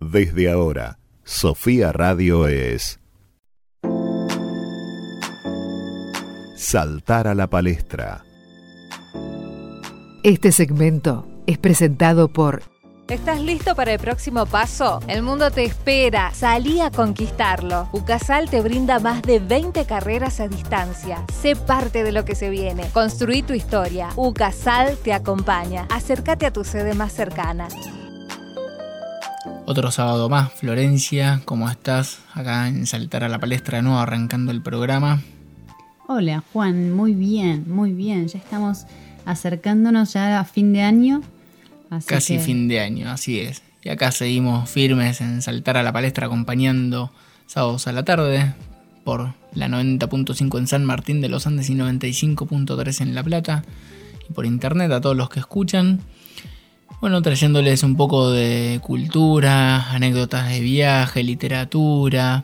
Desde ahora, Sofía Radio es Saltar a la palestra. Este segmento es presentado por ¿Estás listo para el próximo paso? El mundo te espera. Salí a conquistarlo. UCASAL te brinda más de 20 carreras a distancia. Sé parte de lo que se viene. Construí tu historia. UCASAL te acompaña. Acércate a tu sede más cercana. Otro sábado más, Florencia, ¿cómo estás? Acá en Saltar a la Palestra nuevo, arrancando el programa. Hola Juan, muy bien, muy bien. Ya estamos acercándonos ya a fin de año. Casi fin de año, así es. Y acá seguimos firmes en Saltar a la Palestra acompañando sábados a la tarde por la 90.5 en San Martín de los Andes y 95.3 en La Plata. Y por internet a todos los que escuchan. Bueno, trayéndoles un poco de cultura, anécdotas de viaje, literatura.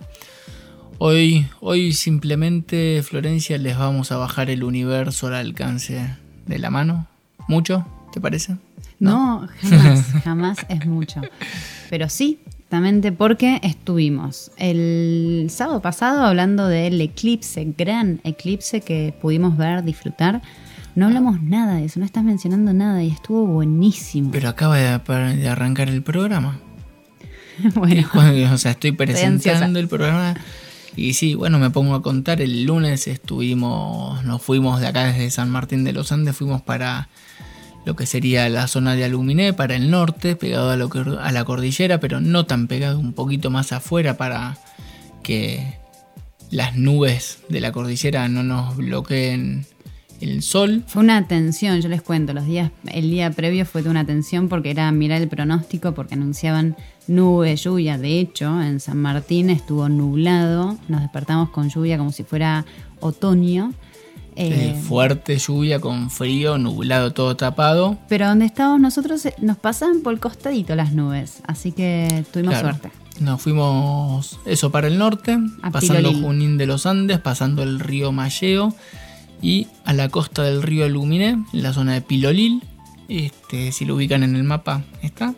Hoy, hoy simplemente, Florencia, les vamos a bajar el universo al alcance de la mano. ¿Mucho? ¿Te parece? No, jamás, jamás es mucho. Pero sí, exactamente porque estuvimos el sábado pasado hablando del eclipse, gran eclipse que pudimos ver, disfrutar no hablamos nada de eso, no estás mencionando nada y estuvo buenísimo. Pero acaba de, arrancar el programa. bueno. o sea, estoy presentando el programa. Y sí, bueno, me pongo a contar. El lunes estuvimos, nos fuimos de acá desde San Martín de los Andes, fuimos para lo que sería la zona de Aluminé, para el norte, pegado a, lo que, a la cordillera, pero no tan pegado, un poquito más afuera para que las nubes de la cordillera no nos bloqueen el sol. Fue una tensión, yo les cuento, los días, el día previo fue de una tensión porque era mirar el pronóstico, porque anunciaban nube, lluvia. De hecho, en San Martín estuvo nublado, nos despertamos con lluvia como si fuera otoño. Eh, fuerte lluvia con frío, nublado, todo tapado. Pero donde estábamos nosotros eh, nos pasaban por el costadito las nubes, así que tuvimos suerte. Nos fuimos eso para el norte, pasando Junín de los Andes, pasando el río Malleo y a la costa del río Luminé, en la zona de Pilolil. Este, si lo ubican en el mapa, está.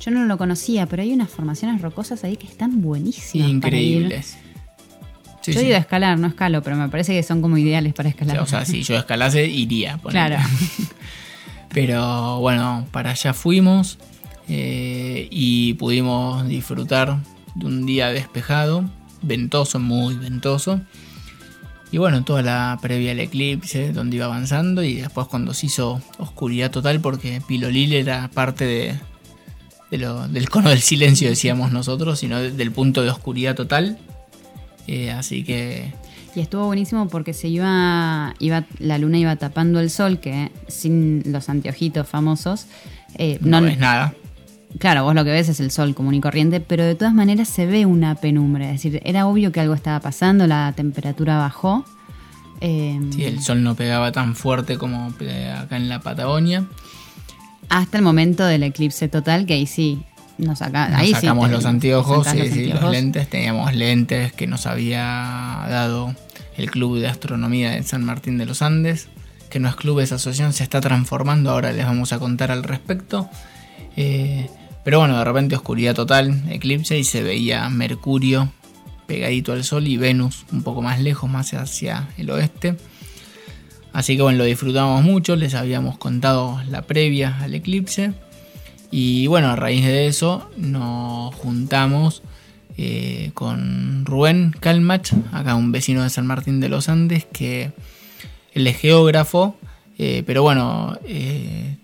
Yo no lo conocía, pero hay unas formaciones rocosas ahí que están buenísimas. Increíbles. yo he ido a escalar, no escalo, pero me parece que son como ideales para escalar. O sea, si yo escalase, iría. Claro. pero bueno, para allá fuimos eh, y pudimos disfrutar de un día despejado, ventoso, muy ventoso. Y bueno, toda la previa al eclipse, donde iba avanzando, y después cuando se hizo oscuridad total, porque Pilolil era parte de, del cono del silencio, decíamos nosotros, sino del punto de oscuridad total. Eh, así que. Y estuvo buenísimo porque se iba, iba, la luna iba tapando el sol, que sin los anteojitos famosos. Eh, no, no ves nada. Claro, vos lo que ves es el sol común y corriente, pero de todas maneras se ve una penumbra. Es decir, era obvio que algo estaba pasando, la temperatura bajó. Eh, sí, el sol no pegaba tan fuerte como acá en la Patagonia. Hasta el momento del eclipse total, que ahí sí nos, sacamos los anteojos, sí, los lentes. Teníamos lentes que nos había dado el Club de Astronomía de San Martín de los Andes, que no es club, esa asociación se está transformando, ahora les vamos a contar al respecto. Eh, pero bueno, de repente oscuridad total, eclipse y se veía Mercurio pegadito al Sol y Venus un poco más lejos, más hacia el oeste. Así que bueno, lo disfrutamos mucho, les habíamos contado la previa al eclipse. Y bueno, a raíz de eso nos juntamos eh, con Rubén Calmach, acá un vecino de San Martín de los Andes, que él es geógrafo, eh, pero bueno, eh,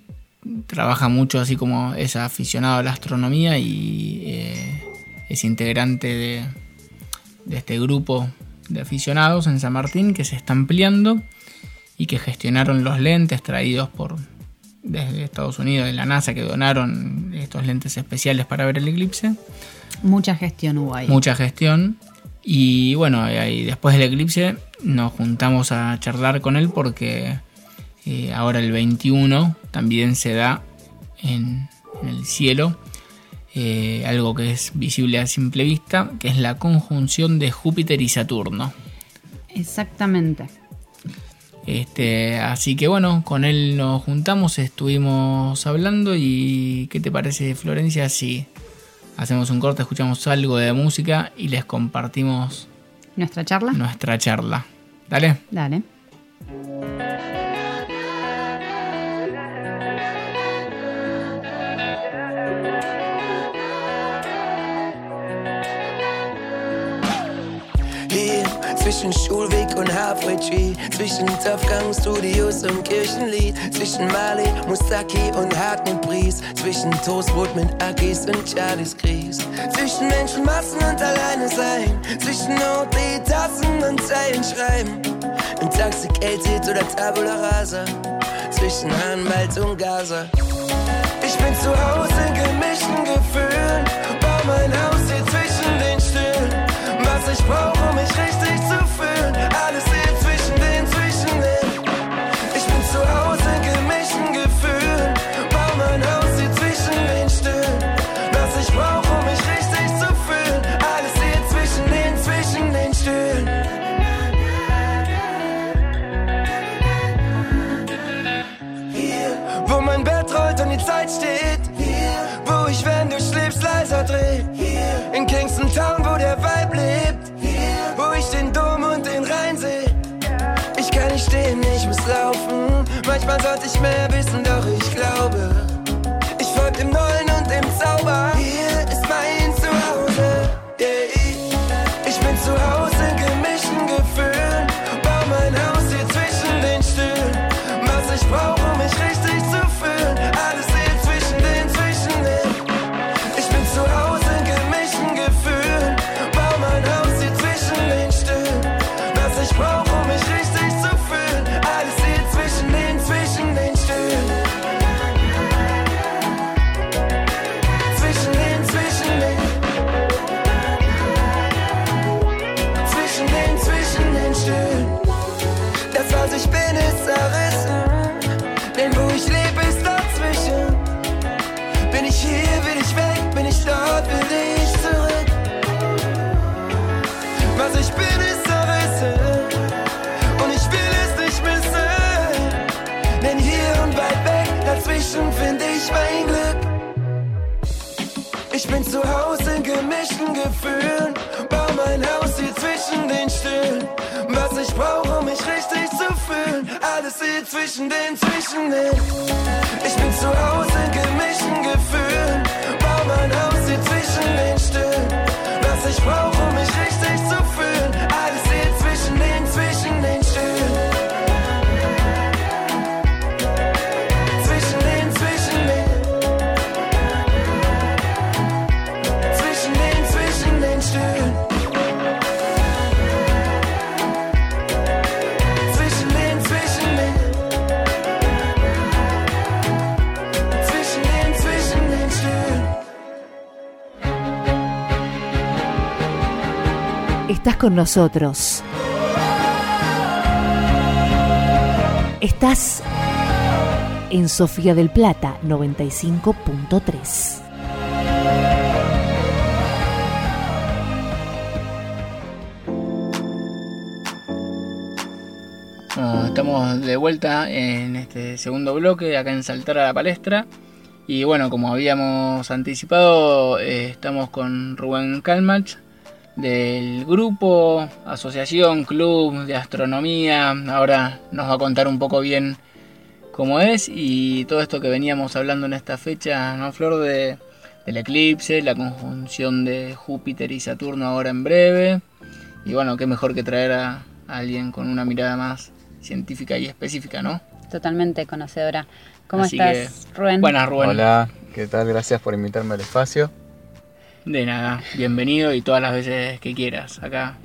trabaja mucho así como es aficionado a la astronomía y eh, es integrante de, este grupo de aficionados en San Martín que se está ampliando y que gestionaron los lentes traídos por desde Estados Unidos, de la NASA, que donaron estos lentes especiales para ver el eclipse. Mucha gestión hubo ahí. Mucha gestión. Y bueno, ahí después del eclipse nos juntamos a charlar con él porque eh, ahora el 21 también se da en, el cielo eh, algo que es visible a simple vista, que es la conjunción de Júpiter y Saturno. Exactamente. Este, así que bueno, con él nos juntamos, estuvimos hablando y ¿qué te parece Florencia si hacemos un corte, escuchamos algo de música y les compartimos nuestra charla. Nuestra charla. Dale. Dale. Zwischen Schulweg und Halfway Tree, zwischen Topgang Studios und Kirchenlied, zwischen Mali, Mustaki und Hartmut zwischen Toastbrot mit Akis und Charlies Gries, zwischen Menschenmassen und alleine sein, zwischen OT-Tassen und Zeilen schreiben, im Taxi Keltit oder Tabula Rasa, zwischen Anwalt und Gaza. Ich bin zu Hause in gemischten Gefühlen, bau mein Haus was ich will. Gefühlen. Bau mein Haus hier zwischen den Stühlen. Was ich brauche, um mich richtig zu fühlen. Alles hier zwischen den, zwischen den. Ich bin zu Hause in gemischten Gefühlen. Bau mein Haus hier zwischen den Stühlen. Was ich brauche, um mich richtig zu fühlen. Alles Estás con nosotros. Estás en Sofía del Plata 95.3. Bueno, estamos de vuelta en este segundo bloque, acá en Saltar a la Palestra. Y bueno, como habíamos anticipado, eh, estamos con Rubén Calmach del grupo, asociación, club de astronomía. Ahora nos va a contar un poco bien cómo es y todo esto que veníamos hablando en esta fecha, ¿no, Flor? De, del eclipse, la conjunción de Júpiter y Saturno ahora en breve. Y bueno, qué mejor que traer a, a alguien con una mirada más científica y específica, ¿no? Totalmente conocedora. ¿Cómo Así estás, Rubén? Buenas, Rubén. Hola, ¿qué tal? Gracias por invitarme al espacio. De nada, bienvenido y todas las veces que quieras acá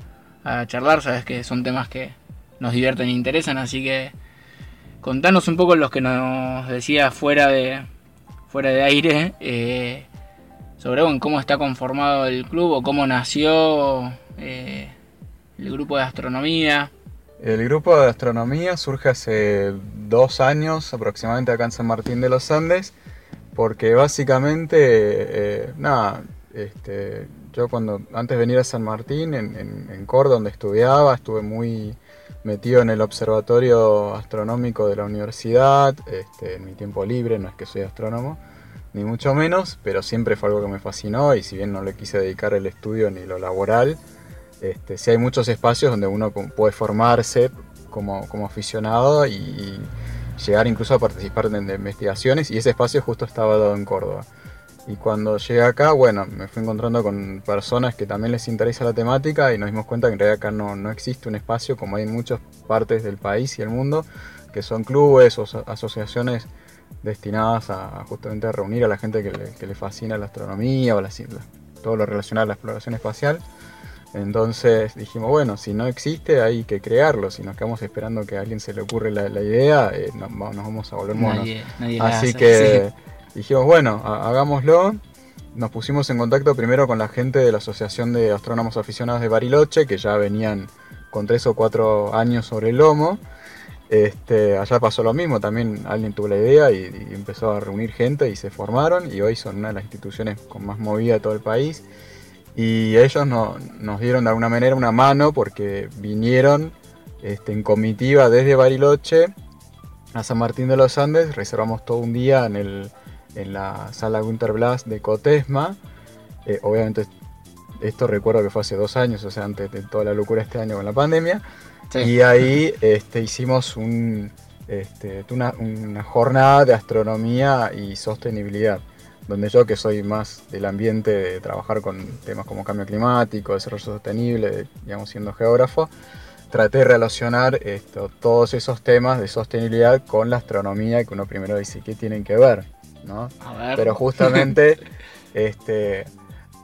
a charlar, sabes que son temas que nos divierten e interesan, así que contanos un poco los que nos decías fuera de, fuera de aire eh, sobre cómo está conformado el club o cómo nació eh, el grupo de astronomía. El grupo de astronomía surge hace dos años aproximadamente acá en San Martín de los Andes, porque básicamente, eh, nada, este, yo cuando antes de venir a San Martín, en, en, en Córdoba, donde estudiaba, estuve muy metido en el observatorio astronómico de la universidad, este, en mi tiempo libre, no es que soy astrónomo, ni mucho menos, pero siempre fue algo que me fascinó y si bien no le quise dedicar el estudio ni lo laboral, este, sí hay muchos espacios donde uno puede formarse como, como aficionado y, llegar incluso a participar en investigaciones y ese espacio justo estaba dado en Córdoba. Y cuando llegué acá, bueno, me fui encontrando con personas que también les interesa la temática y nos dimos cuenta que en realidad acá no, no existe un espacio como hay en muchas partes del país y el mundo, que son clubes o asociaciones destinadas a justamente a reunir a la gente que le, fascina la astronomía o la, todo lo relacionado a la exploración espacial. Entonces dijimos, bueno, si no existe hay que crearlo, si nos quedamos esperando que a alguien se le ocurre la, idea, eh, nos, vamos a volver monos. Así que dijimos, bueno, hagámoslo. Nos pusimos en contacto primero con la gente de la Asociación de Astrónomos Aficionados de Bariloche, que ya venían con tres o cuatro años sobre el lomo. Este, allá pasó lo mismo, también alguien tuvo la idea y, empezó a reunir gente y se formaron y hoy son una de las instituciones con más movida de todo el país. Y ellos nos dieron de alguna manera una mano porque vinieron este, en comitiva desde Bariloche a San Martín de los Andes, reservamos todo un día en, la sala Winterblas de Cotesma. Eh, obviamente esto recuerdo que fue hace dos años, o sea, antes de toda la locura este año con la pandemia. Y ahí este, hicimos este, una, jornada de astronomía y sostenibilidad, donde yo que soy más del ambiente de trabajar con temas como cambio climático, desarrollo sostenible, digamos siendo geógrafo, traté de relacionar esto, todos esos temas de sostenibilidad con la astronomía que uno primero dice que tienen que ver, ¿no? Pero justamente este,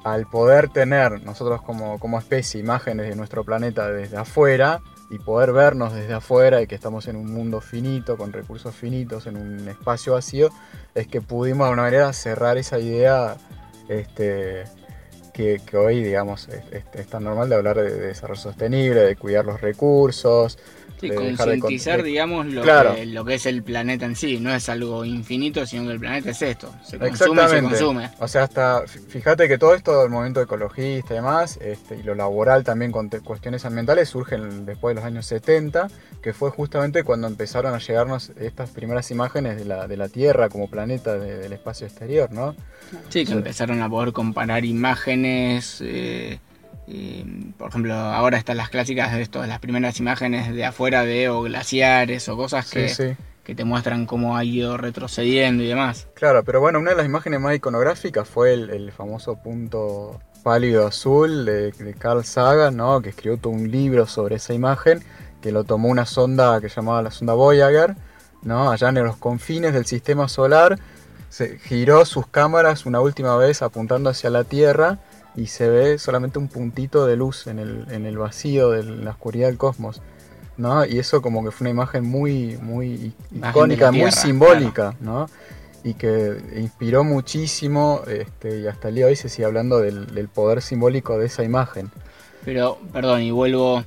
al poder tener nosotros como, como especie imágenes de nuestro planeta desde afuera, y poder vernos desde afuera y que estamos en un mundo finito, con recursos finitos, en un espacio vacío, es que pudimos de alguna manera cerrar esa idea este, que, hoy, digamos, es, tan normal de hablar de, desarrollo sostenible, de cuidar los recursos, Sí, concientizar, digamos, lo, que, lo que es el planeta en sí. No es algo infinito, sino que el planeta es esto. Se consume y se consume. O sea, hasta, fíjate que todo esto del movimiento ecologista y demás, este, y lo laboral también con cuestiones ambientales, surgen después de los años 70, que fue justamente cuando empezaron a llegarnos estas primeras imágenes de la, de la Tierra como planeta del espacio exterior, ¿no? Sí, que empezaron a poder comparar imágenes... Eh, por ejemplo, ahora están las clásicas de esto, las primeras imágenes de afuera de o glaciares o cosas que, que te muestran cómo ha ido retrocediendo y demás. Claro, pero bueno, una de las imágenes más iconográficas fue el, famoso punto pálido azul de, Carl Sagan, ¿no? que escribió todo un libro sobre esa imagen, que lo tomó una sonda que llamaba la sonda Voyager, ¿no? allá en los confines del sistema solar, se giró sus cámaras una última vez apuntando hacia la Tierra y se ve solamente un puntito de luz en el, en el vacío de la oscuridad del cosmos. ¿no? Y eso como que fue una imagen muy, muy icónica, muy simbólica, ¿no? Y que inspiró muchísimo, este, y hasta el día de hoy se sigue hablando del, poder simbólico de esa imagen. Pero, perdón, y vuelvo,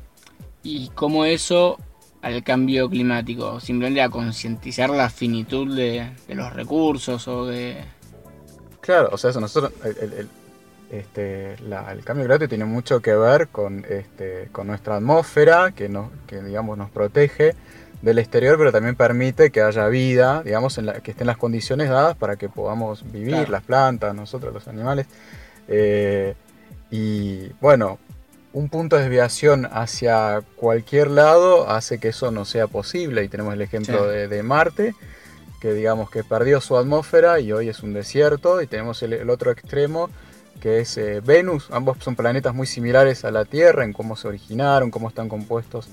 ¿y cómo eso al cambio climático? Simplemente a concientizar la finitud de, los recursos o de... Claro, o sea, eso nosotros, el, este, el cambio climático tiene mucho que ver con, este, con nuestra atmósfera, que, nos, que digamos, nos protege del exterior, pero también permite que haya vida, digamos, en la, que estén las condiciones dadas para que podamos vivir, las plantas, nosotros, los animales. Eh, y bueno, un punto de desviación hacia cualquier lado hace que eso no sea posible. Y tenemos el ejemplo de, Marte, que digamos que perdió su atmósfera y hoy es un desierto. Y tenemos el otro extremo, que es eh, Venus. Ambos son planetas muy similares a la Tierra en cómo se originaron, cómo están compuestos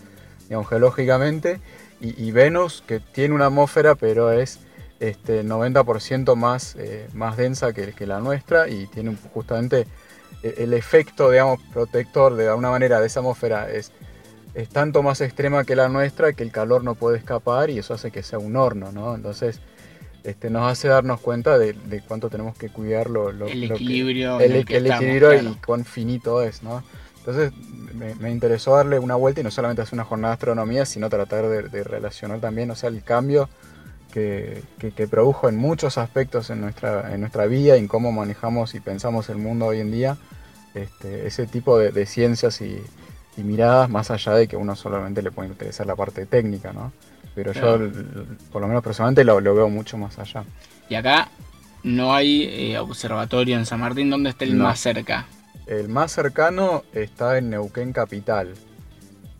digamos, geológicamente. Y, Venus, que tiene una atmósfera, pero es este, 90% más, eh, más densa que, que, la nuestra y tiene justamente eh, el efecto, digamos, protector de alguna manera de esa atmósfera es, es tanto más extrema que la nuestra que el calor no puede escapar y eso hace que sea un horno, ¿no? Entonces, este, nos hace darnos cuenta de, cuánto tenemos que cuidar lo, el equilibrio, el, equilibrio y cuán finito es, ¿no? Entonces me, interesó darle una vuelta y no solamente hacer una jornada de astronomía, sino tratar de, relacionar también, o sea, el cambio que, produjo en muchos aspectos en nuestra, en nuestra vida, en cómo manejamos y pensamos el mundo hoy en día, este, ese tipo de, ciencias y, miradas, más allá de que uno solamente le puede interesar la parte técnica, ¿no? Pero yo, por lo menos personalmente, lo, veo mucho más allá. Y acá, no hay eh, observatorio en San Martín. ¿Dónde está el No. más cerca? El más cercano está en Neuquén Capital,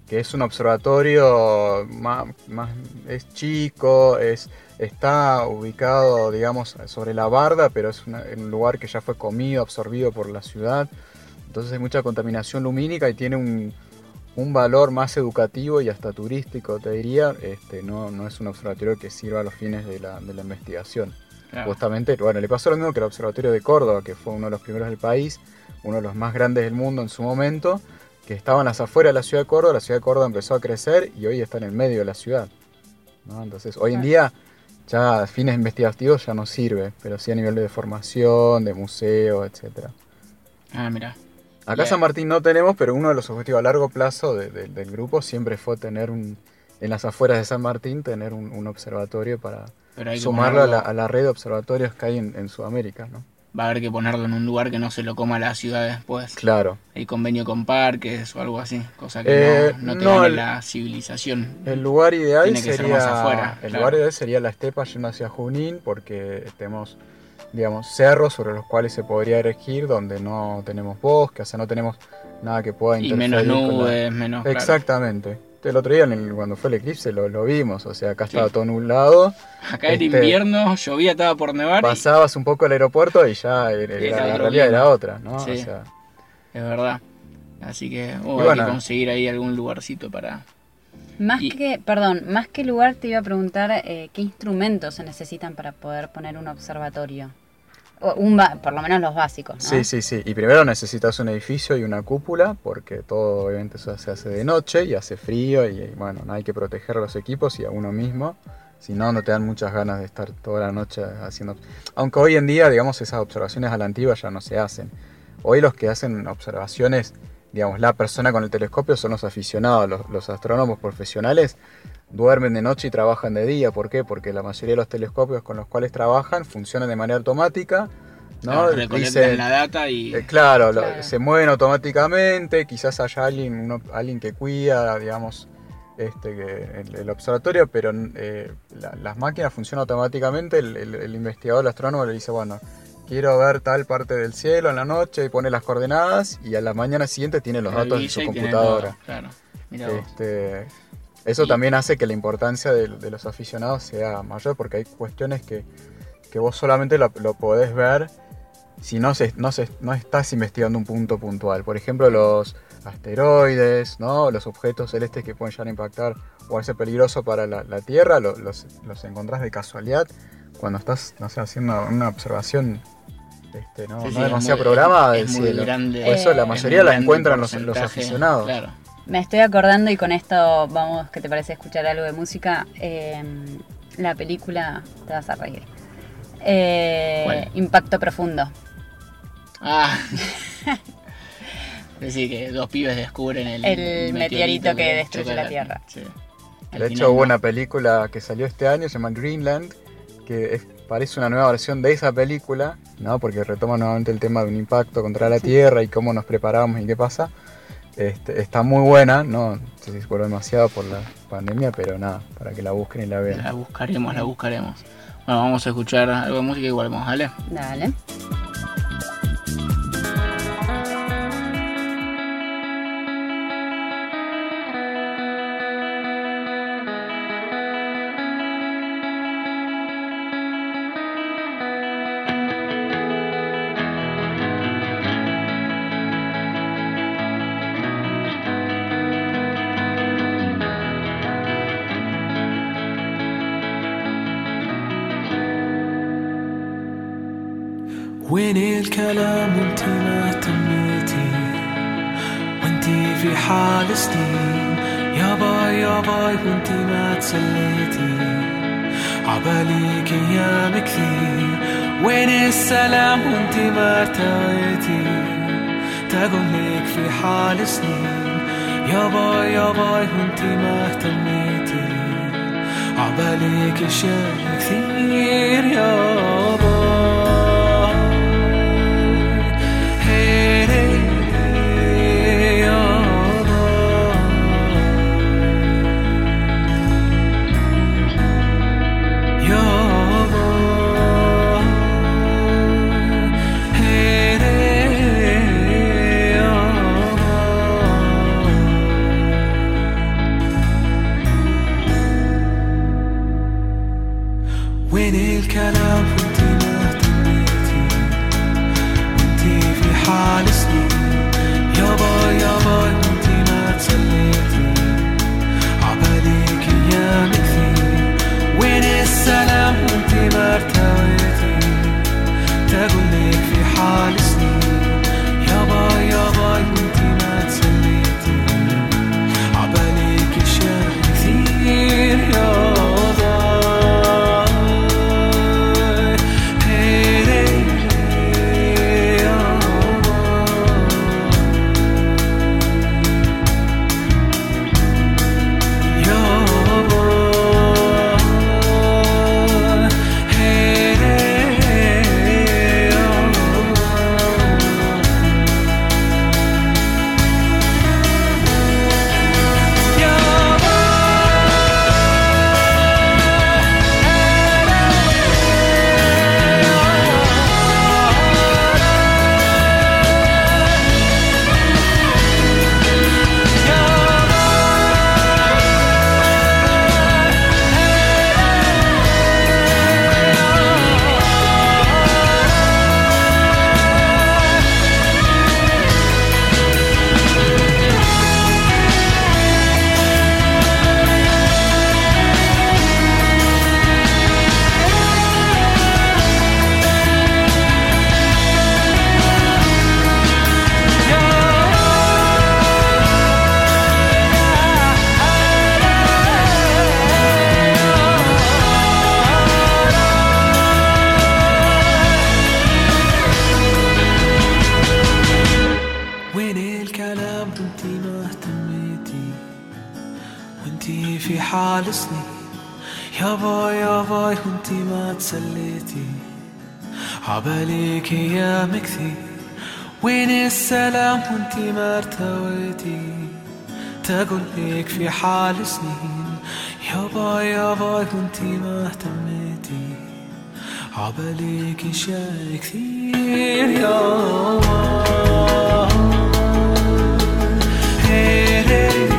que es un observatorio más, más- es chico, es, está ubicado, digamos, sobre la barda, pero es una- un lugar que ya fue comido, absorbido por la ciudad. Entonces hay mucha contaminación lumínica y tiene un, un valor más educativo y hasta turístico, te diría. Este, no, no es un observatorio que sirva a los fines de la, de la investigación. Claro. Justamente, bueno, le pasó lo mismo que el Observatorio de Córdoba, que fue uno de los primeros del país, uno de los más grandes del mundo en su momento, que estaba en las afueras de la ciudad de Córdoba, la ciudad de Córdoba empezó a crecer y hoy está en el medio de la ciudad. ¿no? Entonces, hoy en día, ya a fines investigativos ya no sirve, pero sí a nivel de formación, de museo, etcétera. Ah, mira. Acá. San Martín no tenemos, pero uno de los objetivos a largo plazo de- de- del grupo siempre fue tener un, en las afueras de San Martín, tener un, un observatorio para sumarlo a la, ponerlo- a la red de observatorios que hay en, en Sudamérica, ¿no? Va a haber que ponerlo en un lugar que no se lo coma la ciudad después. Claro. Hay convenio con parques o algo así. Cosa que Eh, no, no te no, gane el- la civilización. El lugar ideal Tiene que ser sería más afuera, el claro. lugar ideal sería la estepa yendo hacia Junín porque tenemos digamos cerros sobre los cuales se podría erigir donde no tenemos bosque, o sea, no tenemos nada que pueda Y interferir menos con la- nubes, menos. claro. Exactamente. El otro día en el- cuando fue el eclipse lo, lo vimos, o sea, acá Sí. estaba todo nublado, Acá era Este- invierno, llovía, estaba por nevar. y- pasabas un poco el aeropuerto y ya era- Era la otro realidad era otra, ¿no? Sí. O sea, Es verdad. Así que Y hay bueno. que conseguir ahí algún lugarcito para. Más Y- que, perdón, más que lugar te iba a preguntar eh, qué instrumentos se necesitan para poder poner un observatorio. O un ba- por lo menos los básicos, ¿no? Sí, sí, sí. Y primero necesitas un edificio y una cúpula, porque todo obviamente eso se hace de noche y hace frío y, y, bueno, no hay que proteger a los equipos y a uno mismo. Si no, no te dan muchas ganas de estar toda la noche haciendo... Aunque hoy en día, digamos, esas observaciones a la antigua ya no se hacen. Hoy los que hacen observaciones, digamos, la persona con el telescopio son los aficionados, los, los astrónomos profesionales duermen de noche y trabajan de día. ¿Por qué? Porque la mayoría de los telescopios con los cuales trabajan funcionan de manera automática. ¿no? Dicen- la data y. eh, claro, lo- se mueven automáticamente, quizás haya alguien, uno- alguien que cuida, digamos, este, que el, el observatorio, pero eh, la- las máquinas funcionan automáticamente, el, el- el investigador, el astrónomo le dice, bueno, quiero ver tal parte del cielo en la noche y pone las coordenadas y a la mañana siguiente tiene los datos en su computadora. todo, Claro. Mira vos. Este, eso Y- también hace que la importancia de, de los aficionados sea mayor porque hay cuestiones que, que vos solamente lo, lo podés ver si no, se, no, se, no estás investigando un punto puntual. Por ejemplo, los asteroides, ¿no? los objetos celestes que pueden llegar a impactar o a ser peligroso para la, la Tierra, lo- los, los encontrás de casualidad cuando estás no sé, haciendo una observación este, no, Sí, no sí, es demasiado muy- programada es del muy cielo. grande. Por eso la mayoría es la encuentran los, los aficionados. Claro. Me estoy acordando y con esto vamos, ¿qué te parece escuchar algo de música? Eh, la película, te vas a reír. Eh. Impacto Profundo. Ah. Es decir, que dos pibes descubren el, El meteorito que destruye la Tierra. Sí. De final hecho, hubo no. una película que salió este año, se llama Greenland, que es- parece una nueva versión de esa película, ¿no? porque retoma nuevamente el tema de un impacto contra la Tierra y cómo nos preparamos y qué pasa. Este, está muy buena, no sé si se coló demasiado por la pandemia, pero nada, para que la busquen y la vean. La buscaremos, la buscaremos. Bueno, vamos a escuchar algo de música y volvemos, ¿vale? Dale. انت ما اهتميتي. عباليك كل شي كثير. ما اهتميتي. وانتي في حال سني يا باي يا باي وانتي ما تسليتي. عباليك أيام كثير وين السلام وانتي ما ارتويتي؟ تقول ليك في حال سنين يا باي يا باي وانتي ما اهتميتي. عباليك اشياء كثير يا باي querer.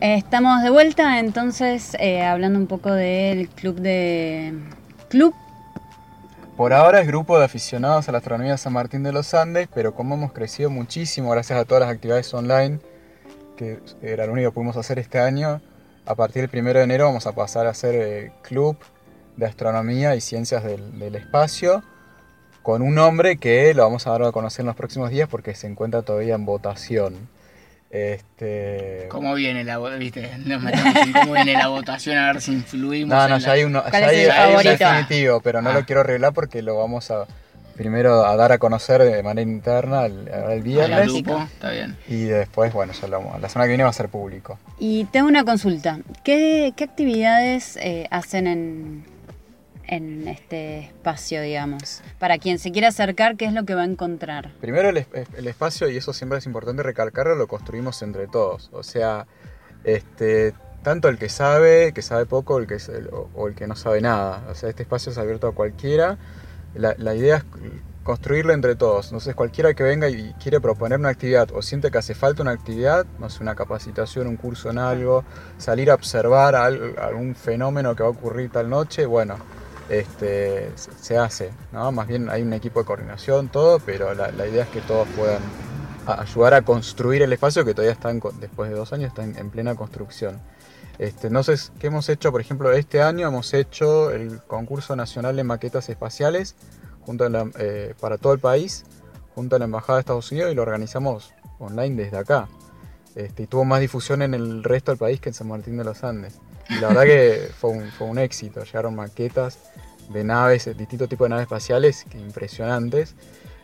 Estamos de vuelta, entonces, eh, hablando un poco del club de... ¿Club? Por ahora es grupo de aficionados a la astronomía San Martín de los Andes, pero como hemos crecido muchísimo gracias a todas las actividades online, que era lo único que pudimos hacer este año, a partir del 1 de enero vamos a pasar a ser eh, club de astronomía y ciencias del, del espacio, con un nombre que lo vamos a dar a conocer en los próximos días porque se encuentra todavía en votación. Este... ¿Cómo viene la viste? Nos metemos en cómo viene la votación a ver si influimos. No, no, en ya la- hay uno, ¿Cuál ya es hay, el hay un definitivo, pero no Ah. lo quiero revelar porque lo vamos a primero a dar a conocer de manera interna el, el al viernes grupo, está bien. y después, bueno, ya lo vamos- la semana que viene va a ser público. Y tengo una consulta. ¿Qué, qué actividades eh, hacen en, en este espacio, digamos? Para quien se quiera acercar, ¿qué es lo que va a encontrar? Primero el, el espacio, y eso siempre es importante recalcarlo, lo construimos entre todos. O sea, este, tanto el que sabe, que sabe poco, el que, el- o, el que no sabe nada. O sea, este espacio es abierto a cualquiera. La, idea es construirlo entre todos. Entonces, cualquiera que venga y quiere proponer una actividad o siente que hace falta una actividad, no sé, una capacitación, un curso en algo, salir a observar al- algún fenómeno que va a ocurrir tal noche, bueno, este, se- hace, ¿no? Más bien hay un equipo de coordinación, todo, pero la, idea es que todos puedan ayudar a construir el espacio que todavía está, después de dos años, está en, en plena construcción. Este, entonces, ¿qué hemos hecho? Por ejemplo, este año hemos hecho el concurso nacional de maquetas espaciales junto a la- eh, para todo el país, junto a la Embajada de Estados Unidos y lo organizamos online desde acá. Este, y tuvo más difusión en el resto del país que en San Martín de los Andes. Y la verdad que fue un, fue un éxito. Llegaron maquetas de naves, de distintos tipos de naves espaciales que impresionantes.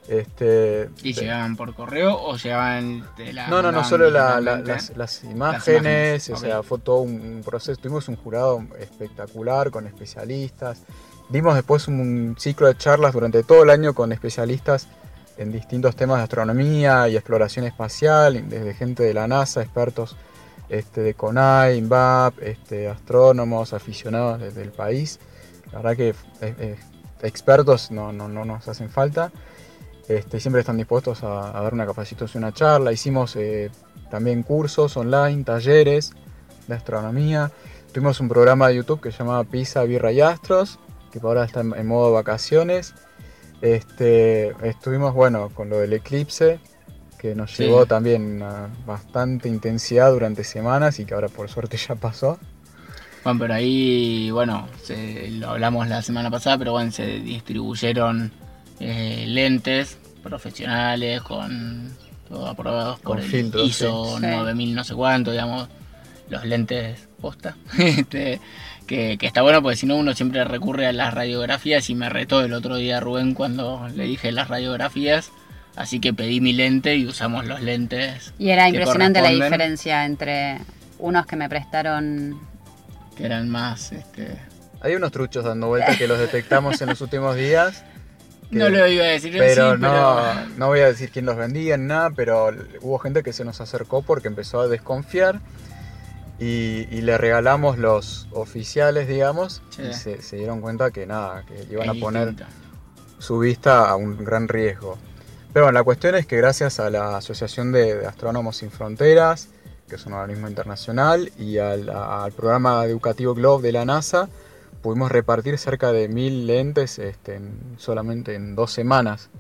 Este, ¿Y llegaban por correo o llegaban de la.? no, no, no, solo la- la- digitalmente? las, las imágenes, imágenes, o sea, fue todo un, un proceso. Tuvimos un jurado espectacular con especialistas. Dimos después un, ciclo de charlas durante todo el año con especialistas en distintos temas de astronomía y exploración espacial, desde gente de la NASA, expertos este, de CONAI, INVAP, este, astrónomos, aficionados desde el país. La verdad que eh, eh, expertos no, no, no, nos hacen falta. Este, siempre están dispuestos a, dar una capacitación, una charla. Hicimos eh, también cursos online, talleres de astronomía. Tuvimos un programa de YouTube que se llamaba Pisa, Birra y Astros, que ahora está en, modo vacaciones. Estuvimos, bueno, con lo del eclipse, que nos llevó también a bastante intensidad durante semanas y que ahora por suerte ya pasó. Bueno, pero ahí, bueno, lo hablamos la semana pasada, pero bueno, se distribuyeron eh, lentes profesionales con todo aprobados por el ISO 9000 no sé cuánto, digamos, los lentes posta. este, que, está bueno porque si no uno siempre recurre a las radiografías y me retó el otro día Rubén cuando le dije las radiografías. Así que pedí mi lente y usamos los lentes. Y era impresionante la diferencia entre unos que me prestaron. Que eran más. Este... Hay unos truchos dando vueltas que los detectamos en los últimos días. no lo iba a decir pero, no, no voy a decir quién los vendía ni nada, pero hubo gente que se nos acercó porque empezó a desconfiar y, le regalamos los oficiales, digamos, y se, dieron cuenta que nada, que iban a poner su vista a un gran riesgo. Pero bueno, la cuestión es que gracias a la Asociación de, Astrónomos Sin Fronteras, que es un organismo internacional, y al, programa educativo GLOBE de la NASA, pudimos repartir cerca de mil lentes este, solamente en dos semanas.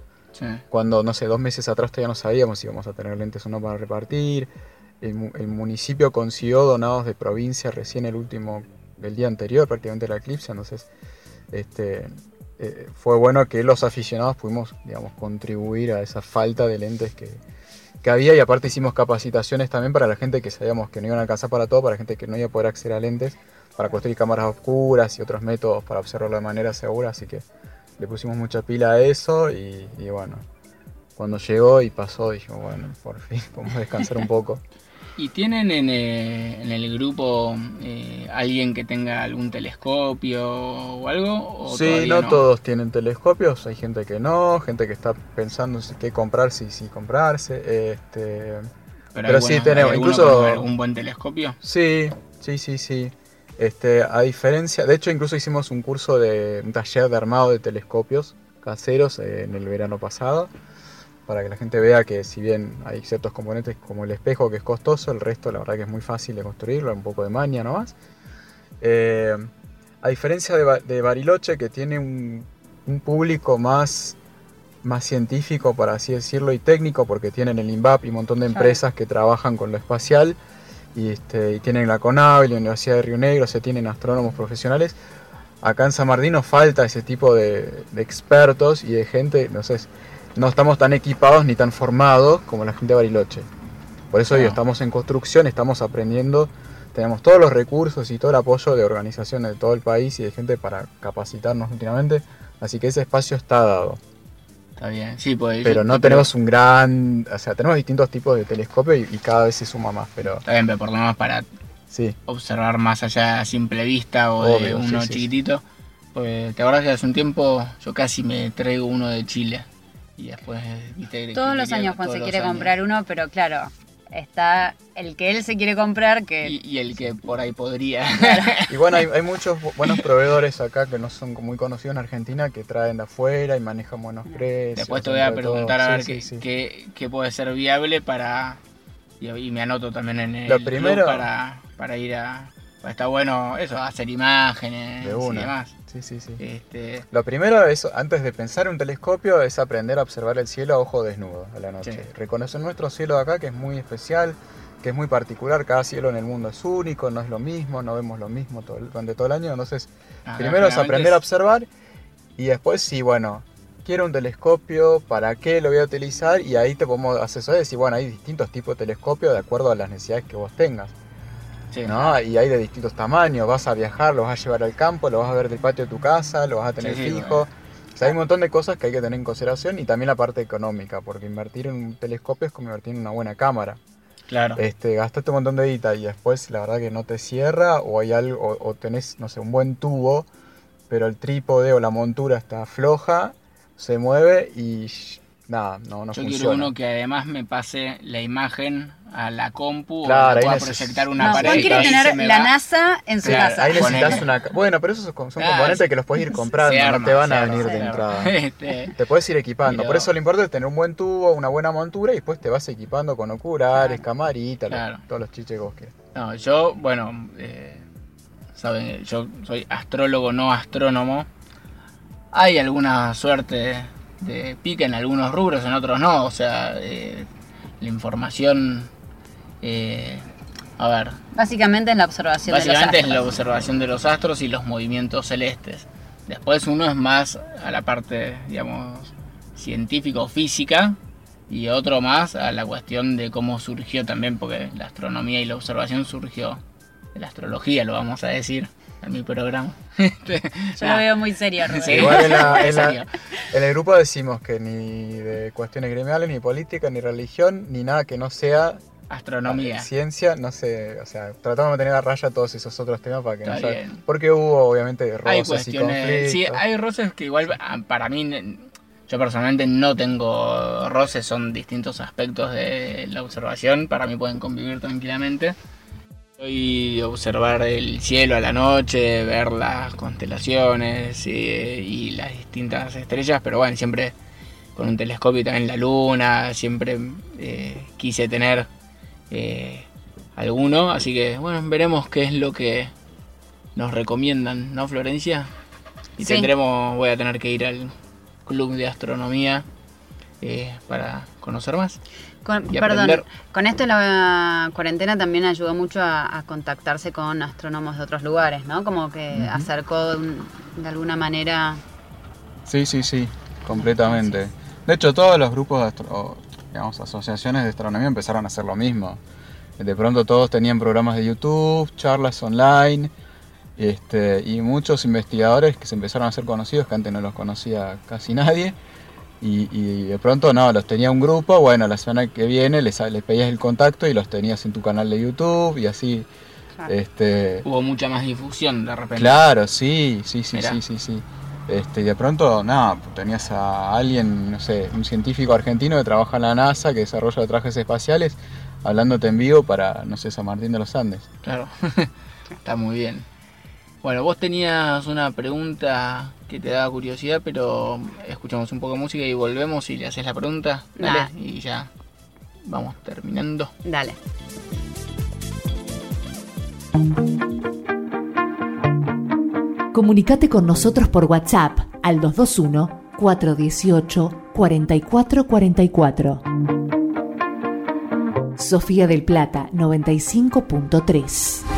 Cuando, no sé, dos meses atrás todavía no sabíamos si íbamos a tener lentes o no para repartir el, municipio consiguió donados de provincia recién el último, el día anterior prácticamente la eclipse, entonces este, eh, fue bueno que los aficionados pudimos digamos, contribuir a esa falta de lentes que, había y aparte hicimos capacitaciones también para la gente que sabíamos que no iban a alcanzar para todo, para la gente que no iba a poder acceder a lentes, para construir cámaras oscuras y otros métodos para observarlo de manera segura, así que le pusimos mucha pila a eso y, bueno, cuando llegó y pasó dijimos, bueno, por fin podemos descansar un poco. ¿Y tienen en, eh, el grupo eh, alguien que tenga algún telescopio o algo? sí, no, todos tienen telescopios, hay gente que no, gente que está pensando si qué comprarse y si comprarse. Este, pero, sí tenemos, incluso un buen telescopio. Sí, sí, sí, sí. Este, a diferencia, de hecho incluso hicimos un curso de un taller de armado de telescopios caseros eh, en el verano pasado para que la gente vea que si bien hay ciertos componentes como el espejo que es costoso, el resto la verdad que es muy fácil de construirlo, un poco de maña nomás. Eh, a diferencia de, Bariloche que tiene un, público más, más científico, por así decirlo, y técnico, porque tienen el INVAP y un montón de empresas que trabajan con lo espacial, y, este, tienen la CONAV, la Universidad de Río Negro, se tienen astrónomos profesionales. Acá en San Martín nos falta ese tipo de, de expertos y de gente, no sé, no estamos tan equipados ni tan formados como la gente de Bariloche. Por eso hoy estamos en construcción, estamos aprendiendo, tenemos todos los recursos y todo el apoyo de organizaciones de todo el país y de gente para capacitarnos últimamente, así que ese espacio está dado. Está bien, sí, pues. Pero no tenemos un gran. O sea, tenemos distintos tipos de telescopio y, cada vez se suma más, pero. Está bien, pero por lo menos para sí. observar más allá a simple vista o de uno chiquitito. Pues te acuerdas que hace un tiempo yo casi me traigo uno de Chile. Y después, Todos los años Juan se quiere comprar uno, pero claro, está el que él se quiere comprar que... Y, el que por ahí podría. y bueno, hay, muchos buenos proveedores acá que no son muy conocidos en Argentina que traen de afuera y manejan buenos precios. Después te voy a preguntar a ver qué, puede ser viable para... Y, me anoto también en el Lo primero, para, para ir a... está bueno eso, hacer imágenes y demás. Sí, sí, sí. Este... Lo primero es, antes de pensar en un telescopio, es aprender a observar el cielo a ojo desnudo a la noche. Reconocer nuestro cielo de acá, que es muy especial, que es muy particular. Cada cielo en el mundo es único, no es lo mismo, no vemos lo mismo durante todo el año. Entonces, ah, primero es aprender a observar y después, sí, bueno, quiero un telescopio, ¿para qué lo voy a utilizar? Y ahí te podemos asesorar y decir, bueno, hay distintos tipos de telescopios de acuerdo a las necesidades que vos tengas. ¿No? Y hay de distintos tamaños, vas a viajar, lo vas a llevar al campo, lo vas a ver del patio de tu casa, lo vas a tener fijo. O sea, hay un montón de cosas que hay que tener en consideración y también la parte económica, porque invertir en un telescopio es como invertir en una buena cámara. Claro. Este, gastaste un montón de guita y después la verdad que no te cierra o hay algo, o, tenés, no sé, un buen tubo, pero el trípode o la montura está floja, se mueve y nada, no, no Yo funciona. quiero uno que además me pase la imagen a la compu Claro, o pueda proyectar una No, pared. Juan quiere tener la va. NASA en su Claro, casa. Ahí necesitas Ponele. una... ca- Bueno, pero esos son son componentes que los puedes ir comprando, no te van a arma, venir de arma. entrada. Este, Te puedes ir equipando. Pero- Por eso lo importante es tener un buen tubo, una buena montura y después te vas equipando con oculares, Claro. camaritas, todos los chiches que vos quieras. No, yo, bueno, eh, saben, yo soy astrólogo, no astrónomo. Hay alguna suerte de pica en algunos rubros, en otros no. O sea, eh, la información, eh, a ver, Básicamente es la observación básicamente de es los la astros. observación de los astros y los movimientos celestes. Después uno es más a la parte, digamos, científico-física y otro más a la cuestión de cómo surgió también, porque la astronomía y la observación surgió de la astrología, lo vamos a decir en mi programa. Este, Yo lo veo muy serio. Sí. Igual en, la- en la- en el grupo decimos que ni de cuestiones gremiales, ni política, ni religión, ni nada que no sea Astronomía. ciencia, no sé, o sea, tratamos de mantener a raya todos esos otros temas para que no Está sea- bien. Porque hubo obviamente Hay roces y cuestiones, conflictos. sí, hay roces que igual ah, para mí, yo personalmente no tengo roces, son distintos aspectos de la observación, para mí pueden convivir tranquilamente. Soy observar el cielo a la noche, ver las constelaciones y, y las distintas estrellas, pero bueno, siempre con un telescopio y también la luna, siempre eh, quise tener eh, alguno, así que bueno, veremos qué es lo que nos recomiendan, ¿no, Florencia? Y Sí. tendremos, voy a tener que ir al club de astronomía eh, para conocer más. Con- perdón, aprender. con esto la cuarentena también ayudó mucho a, a contactarse con astrónomos de otros lugares, ¿no? Como que acercó de, un- de alguna manera... Sí, sí, sí, completamente. De hecho, todos los grupos de astro- digamos, asociaciones de astronomía empezaron a hacer lo mismo. De pronto todos tenían programas de YouTube, charlas online, este, y muchos investigadores que se empezaron a hacer conocidos, que antes no los conocía casi nadie. Y, y de pronto no, los tenía un grupo, bueno, la semana que viene les, les pedías el contacto y los tenías en tu canal de YouTube y así. Claro. Este, Hubo mucha más difusión de repente. Claro, sí, sí, sí, Mirá. sí, sí, sí. Este, y de pronto, nada, tenías a alguien, no sé, un científico argentino que trabaja en la NASA, que desarrolla trajes espaciales, hablándote en vivo para, no sé, San Martín de los Andes. Claro, está muy bien. Bueno, vos tenías una pregunta que te daba curiosidad, pero escuchamos un poco de música y volvemos y le haces la pregunta. Dale, Nah. y ya vamos terminando. Dale. Comunicate con nosotros por WhatsApp al 221-418-4444. Sofía del Plata 95.3.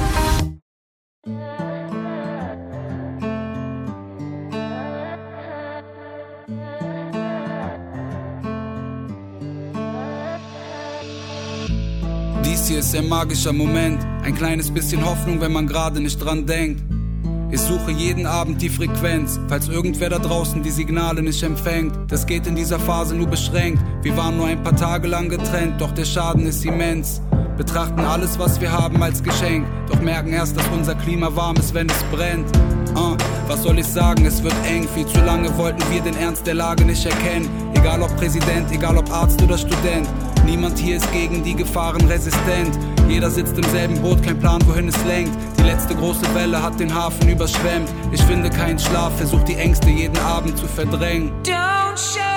ist ein magischer Moment, ein kleines bisschen Hoffnung, wenn man gerade nicht dran denkt. Ich suche jeden Abend die Frequenz, falls irgendwer da draußen die Signale nicht empfängt. Das geht in dieser Phase nur beschränkt. Wir waren nur ein paar Tage lang getrennt, doch der Schaden ist immens. Betrachten alles, was wir haben, als Geschenk, doch merken erst, dass unser Klima warm ist, wenn es brennt. Ah, was soll ich sagen, es wird eng. Viel zu lange wollten wir den Ernst der Lage nicht erkennen. Egal ob Präsident, egal ob Arzt oder Student. Niemand hier ist gegen die Gefahren resistent. Jeder sitzt im selben Boot, kein Plan, wohin es lenkt. Die letzte große Welle hat den Hafen überschwemmt. Ich finde keinen Schlaf, versuch die Ängste jeden Abend zu verdrängen. Don't shut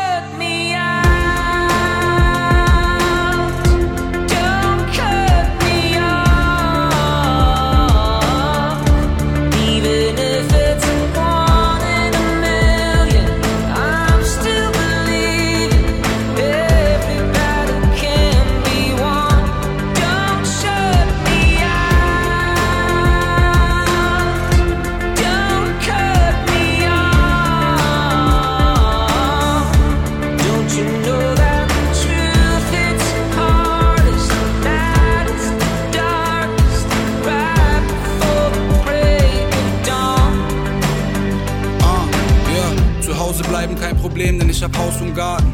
Hause bleiben kein Problem, denn ich hab Haus und Garten.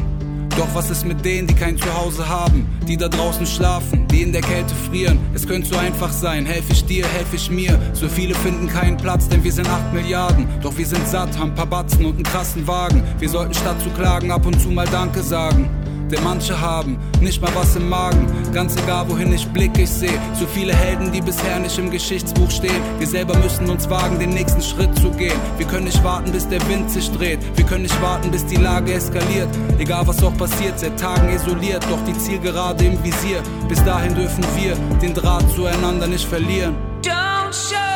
Doch was ist mit denen, die kein Zuhause haben? Die da draußen schlafen, die in der Kälte frieren. Es könnte so einfach sein, helfe ich dir, helfe ich mir. So viele finden keinen Platz, denn wir sind 8 Milliarden. Doch wir sind satt, haben paar Batzen und einen krassen Wagen. Wir sollten statt zu klagen ab und zu mal Danke sagen denn manche haben nicht mal was im Magen. Ganz egal, wohin ich blicke, ich sehe so viele Helden, die bisher nicht im Geschichtsbuch stehen. Wir selber müssen uns wagen, den nächsten Schritt zu gehen. Wir können nicht warten, bis der Wind sich dreht. Wir können nicht warten, bis die Lage eskaliert. Egal was auch passiert, seit Tagen isoliert, doch die Zielgerade im Visier. Bis dahin dürfen wir den Draht zueinander nicht verlieren. Don't shut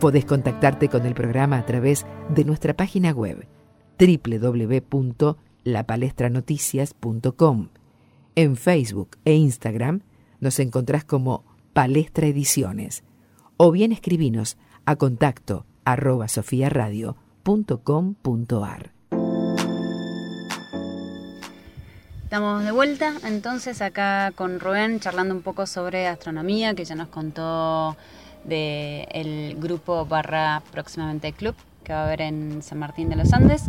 Podés contactarte con el programa a través de nuestra página web www.lapalestranoticias.com. En Facebook e Instagram nos encontrás como Palestra Ediciones o bien escribinos a contacto arroba. Estamos de vuelta entonces acá con Rubén charlando un poco sobre astronomía, que ya nos contó del grupo barra próximamente club que va a haber en San Martín de los Andes.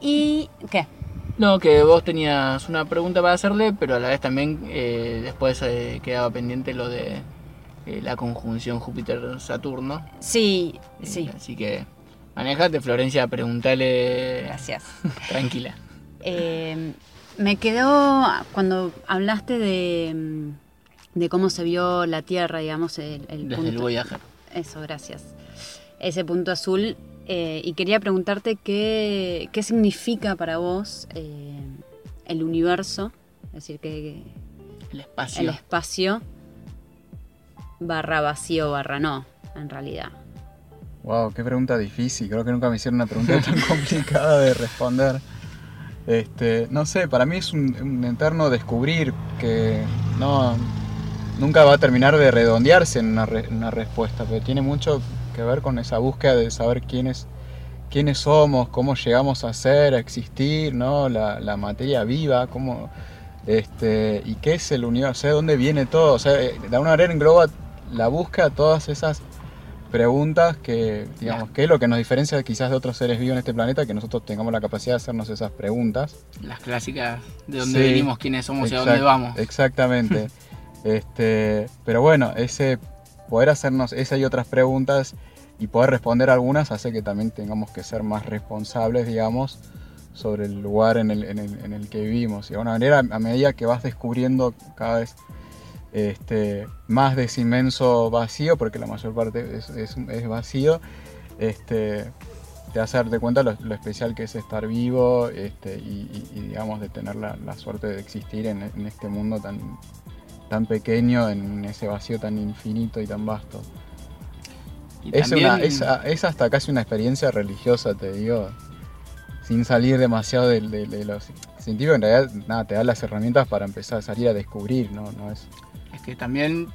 ¿Y qué? No, que vos tenías una pregunta para hacerle, pero a la vez también eh, después eh, quedaba pendiente lo de eh, la conjunción Júpiter-Saturno. Sí, sí. Así que manejate, Florencia, preguntale. Gracias. Tranquila. Me quedó cuando hablaste de, mm, de cómo se vio la Tierra, digamos, el, el Desde el punto- Voyager. Eso, gracias. Ese punto azul. eh, y quería preguntarte qué, qué significa para vos eh, el universo, es decir, que El espacio. el espacio barra vacío barra no, en realidad. Wow, qué pregunta difícil. Creo que nunca me hicieron una pregunta tan complicada de responder. Este, no sé, para mí es un, un eterno descubrir que no nunca va a terminar de redondearse en una, re- una respuesta, pero tiene mucho que ver con esa búsqueda de saber quiénes, quiénes somos, cómo llegamos a ser, a existir, ¿no? la, la materia viva, cómo, este, y qué es el universo, de dónde viene todo. O sea, eh, de alguna manera engloba la búsqueda de todas esas preguntas que, digamos, qué es lo que nos diferencia quizás de otros seres vivos en este planeta, que nosotros tengamos la capacidad de hacernos esas preguntas. Las clásicas de dónde Sí, venimos, quiénes somos y a dónde vamos. Exactamente. este, pero bueno, ese poder hacernos esa y otras preguntas y poder responder algunas hace que también tengamos que ser más responsables, digamos, sobre el lugar en el, en el- que vivimos. Y de alguna manera, a medida que vas descubriendo cada vez este, más de ese inmenso vacío, porque la mayor parte es, es- vacío, este, te a darte cuenta lo, lo especial que es estar vivo este, y, digamos de tener la, suerte de existir en este mundo tan, tan pequeño, en ese vacío tan infinito y tan vasto. Y Es, también- una- es, a- es hasta casi una experiencia religiosa, te digo, sin salir demasiado de, de- de los científicos, en realidad nada, te da las herramientas para empezar a salir a descubrir, ¿no? no es, Es que también,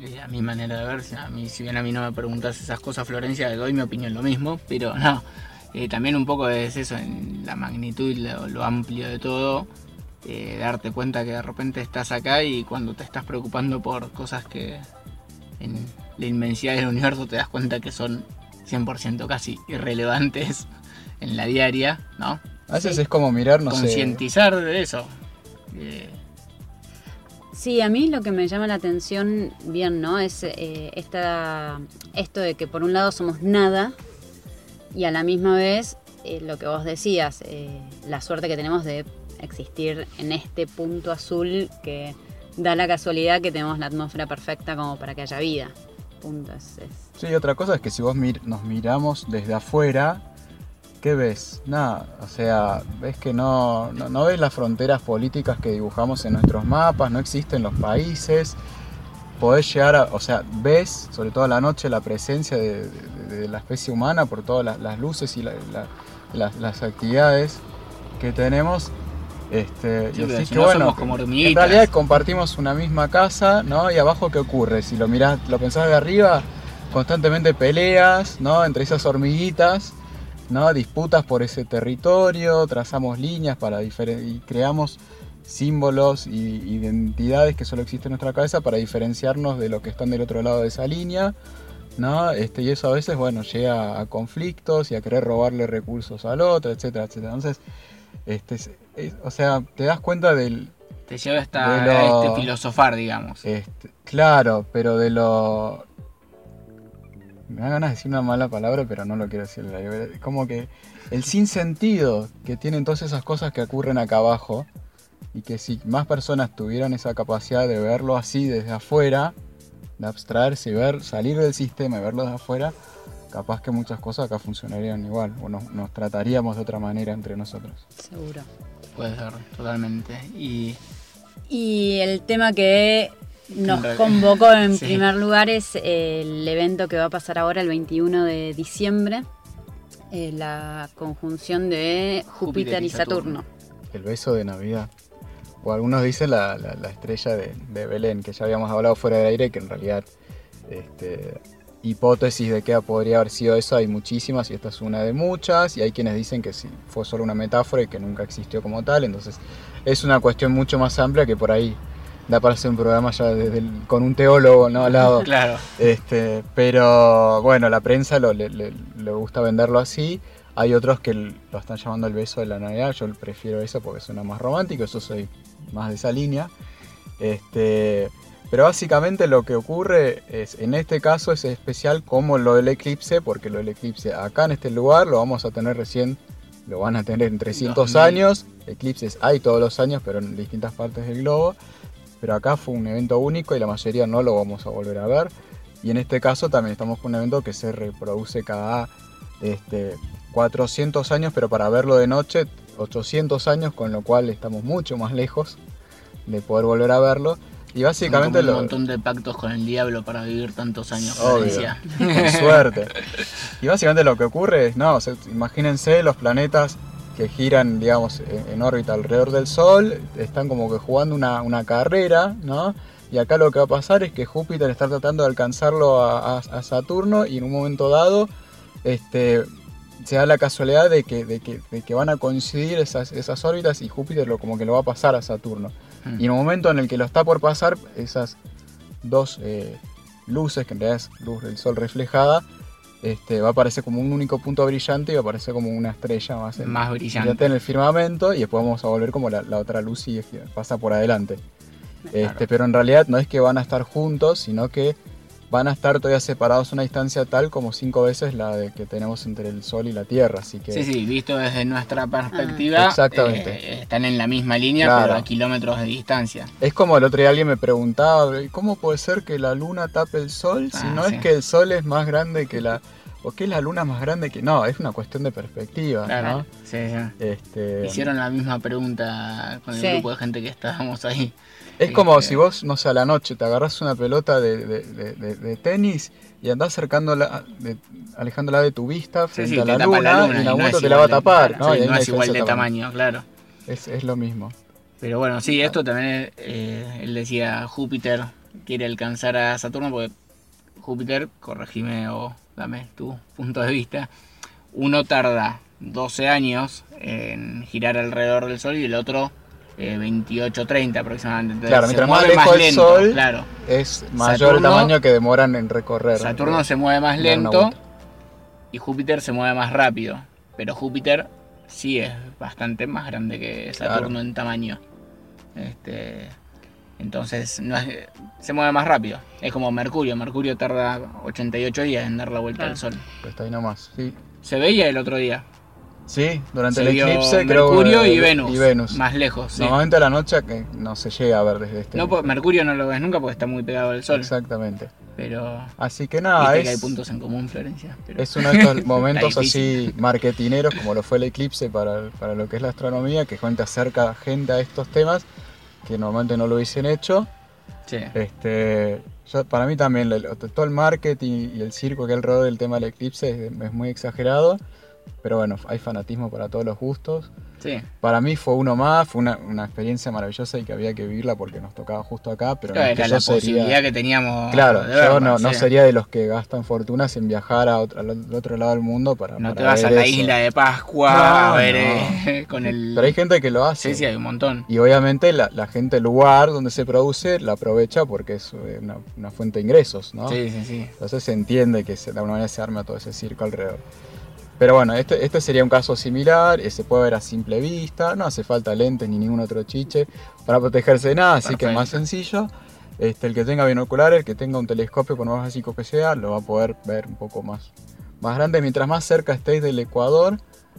eh, a mi manera de ver, si a mí, si bien a mí no me preguntas esas cosas, Florencia, le doy mi opinión lo mismo, pero no, eh, también un poco es eso, en la magnitud y lo, lo amplio de todo, eh, darte cuenta que de repente estás acá y cuando te estás preocupando por cosas que en la inmensidad del universo te das cuenta que son 100% casi irrelevantes en la diaria, ¿no? a veces es como mirar, no sé, Concientizar de eso. Eh, Sí, a mí lo que me llama la atención, bien, ¿no? Es eh, esta, esto de que por un lado somos nada y a la misma vez eh, lo que vos decías, eh, la suerte que tenemos de existir en este punto azul que da la casualidad que tenemos la atmósfera perfecta como para que haya vida. punto. Sí, otra cosa es que si vos nos miramos desde afuera, ¿qué ves? Nada, o sea, ves que no, no, ves las fronteras políticas que dibujamos en nuestros mapas, no existen los países. Podés llegar a, o sea, ves, sobre todo a la noche, la presencia de, la especie humana por todas las, luces y la- la- las, las actividades que tenemos. Este, Sí, y pero así si que no bueno, somos como en realidad compartimos una misma casa, ¿no? Y abajo qué ocurre? Si lo mirás, lo pensás de arriba, constantemente peleas, ¿no? Entre esas hormiguitas, ¿no? Disputas por ese territorio, trazamos líneas para y creamos símbolos y identidades que solo existen en nuestra cabeza para diferenciarnos de lo que están del otro lado de esa línea, ¿no? Este, y eso a veces, bueno, llega a conflictos y a querer robarle recursos al otro, etcétera, etcétera. Entonces, este, es- o sea, te das cuenta del, Te lleva hasta De lo- este filosofar, digamos. este, claro, pero de lo. Me da ganas de decir una mala palabra, pero no lo quiero decir. Como que el sinsentido que tienen todas esas cosas que ocurren acá abajo, y que si más personas tuvieran esa capacidad de verlo así desde afuera, de abstraerse y ver, salir del sistema y verlo desde afuera, capaz que muchas cosas acá funcionarían igual, o nos, nos trataríamos de otra manera entre nosotros. seguro. Puede ser, totalmente. Y Y el tema que nos convocó en Sí. primer lugar es el evento que va a pasar ahora el 21 de diciembre, eh, la conjunción de Júpiter, y Saturno. El beso de Navidad. O algunos dicen la, la- la estrella de, de Belén, que ya habíamos hablado fuera del aire, que en realidad este, hipótesis de qué podría haber sido eso hay muchísimas y esta es una de muchas. Y hay quienes dicen que sí, fue solo una metáfora y que nunca existió como tal. Entonces es una cuestión mucho más amplia que por ahí da para hacer un programa ya desde el- con un teólogo ¿no? al lado. claro, Este, pero bueno, la prensa lo, le, le- le gusta venderlo así. Hay otros que lo están llamando el beso de la Navidad. Yo prefiero eso porque suena más romántico. Yo soy más de esa línea. Este, pero básicamente lo que ocurre es, en este caso es especial como lo del eclipse, porque lo del eclipse acá en este lugar lo vamos a tener recién, lo van a tener en 300 2000. años. Eclipses hay todos los años, pero en distintas partes del globo. Pero acá fue un evento único y la mayoría no lo vamos a volver a ver. Y en este caso también estamos con un evento que se reproduce cada este, 400 años, pero para verlo de noche 800 años, con lo cual estamos mucho más lejos de poder volver a verlo. Y básicamente un lo, montón de pactos con el diablo para vivir tantos años. Obvio. Con suerte. Y básicamente lo que ocurre es, no, o sea, imagínense los planetas que giran, digamos, en, en órbita alrededor del Sol, están como que jugando una, una carrera, ¿no? Y acá lo que va a pasar es que Júpiter está tratando de alcanzarlo a, a- a Saturno y en un momento dado, este, se da la casualidad de que, de que, de que van a coincidir esas, esas órbitas y Júpiter lo, como que lo va a pasar a Saturno. Mm. Y en un momento en el que lo está por pasar, esas dos eh, luces, que en realidad es luz del sol reflejada, este, va a aparecer como un único punto brillante y va a aparecer como una estrella más, en, Más brillante. en el firmamento y después vamos a volver como la, la otra luz y pasa por adelante. Este, pero en realidad no es que van a estar juntos, sino que van a estar todavía separados a una distancia tal como cinco veces la de que tenemos entre el Sol y la Tierra. Así que Sí, sí, visto desde nuestra perspectiva, Exactamente. eh, están en la misma línea, Claro. pero a kilómetros de distancia. Es como el otro día alguien me preguntaba, ¿cómo puede ser que la luna tape el sol si Ah, no sí. es que el sol es más grande que la... o que la luna es más grande que... No, es una cuestión de perspectiva, Claro. ¿no? Sí, sí. Este, Hicieron la misma pregunta con el Sí. grupo de gente que estábamos ahí. Es como este- si vos, no sé, a la noche te agarras una pelota de, de- de- de- de tenis y andás acercándola, alejándola de tu vista frente sí, a la luna, la luna y algún no te la va a tapar, ¿no? Es igual de tamaño, claro. Es, es lo mismo. Pero bueno, sí, esto también, eh, él decía, Júpiter quiere alcanzar a Saturno porque Júpiter, corregime o dame tu punto de vista, uno tarda 12 años en girar alrededor del Sol y el otro eh, 28, 30 aproximadamente. Entonces, Claro, se mientras más lejos lento, Sol, Claro. Es mayor el tamaño que demoran en recorrer. Saturno se mueve más lento y Júpiter se mueve más rápido. Pero Júpiter sí es bastante más grande que Saturno Claro. en tamaño. Este, entonces no es- se mueve más rápido. Es como Mercurio. Mercurio tarda 88 días en dar la vuelta Claro. al Sol. Pues está ahí nomás, sí. Se veía el otro día. Sí, durante Se el eclipse Mercurio y Venus. Y Venus. Más lejos, sí. Normalmente a la noche que no se llega a ver desde este. No, pues, Mercurio no lo ves nunca porque está muy pegado al sol. Exactamente. Pero. Así que nada, es, que hay puntos en común, Florencia. pero- es uno de estos momentos así marketineros como lo fue el eclipse para, para lo que es la astronomía, que gente acerca gente a estos temas que normalmente no lo hubiesen hecho. Sí. Este, yo- para mí también todo el marketing y el circo que hay alrededor del tema del eclipse es, es muy exagerado, pero bueno, hay fanatismo para todos los gustos. Sí. Para mí fue uno más, fue una, una experiencia maravillosa y que había que vivirla porque nos tocaba justo acá, pero no Claro, es que era la posibilidad sería... que teníamos. Claro, yo no, no sí. sería de los que gastan fortunas en viajar a otro, al otro lado del mundo para No para te vas a la eso. isla de Pascua No, a ver no. eh, con el. Pero hay gente que lo hace. Sí, sí, hay un montón. Y obviamente la, la gente del lugar donde se produce la aprovecha porque es eh, una, una fuente de ingresos, ¿no? Sí, sí, sí. Entonces se entiende que se- de alguna manera se arma todo ese circo alrededor. Pero bueno, este, este sería un caso similar, eh, se puede ver a simple vista, no hace falta lentes ni ningún otro chiche para protegerse de nada, así que es más sencillo. Este, el que tenga binoculares, el que tenga un telescopio, por más básico que sea, lo va a poder ver un poco más, más grande. Mientras más cerca estéis del Ecuador,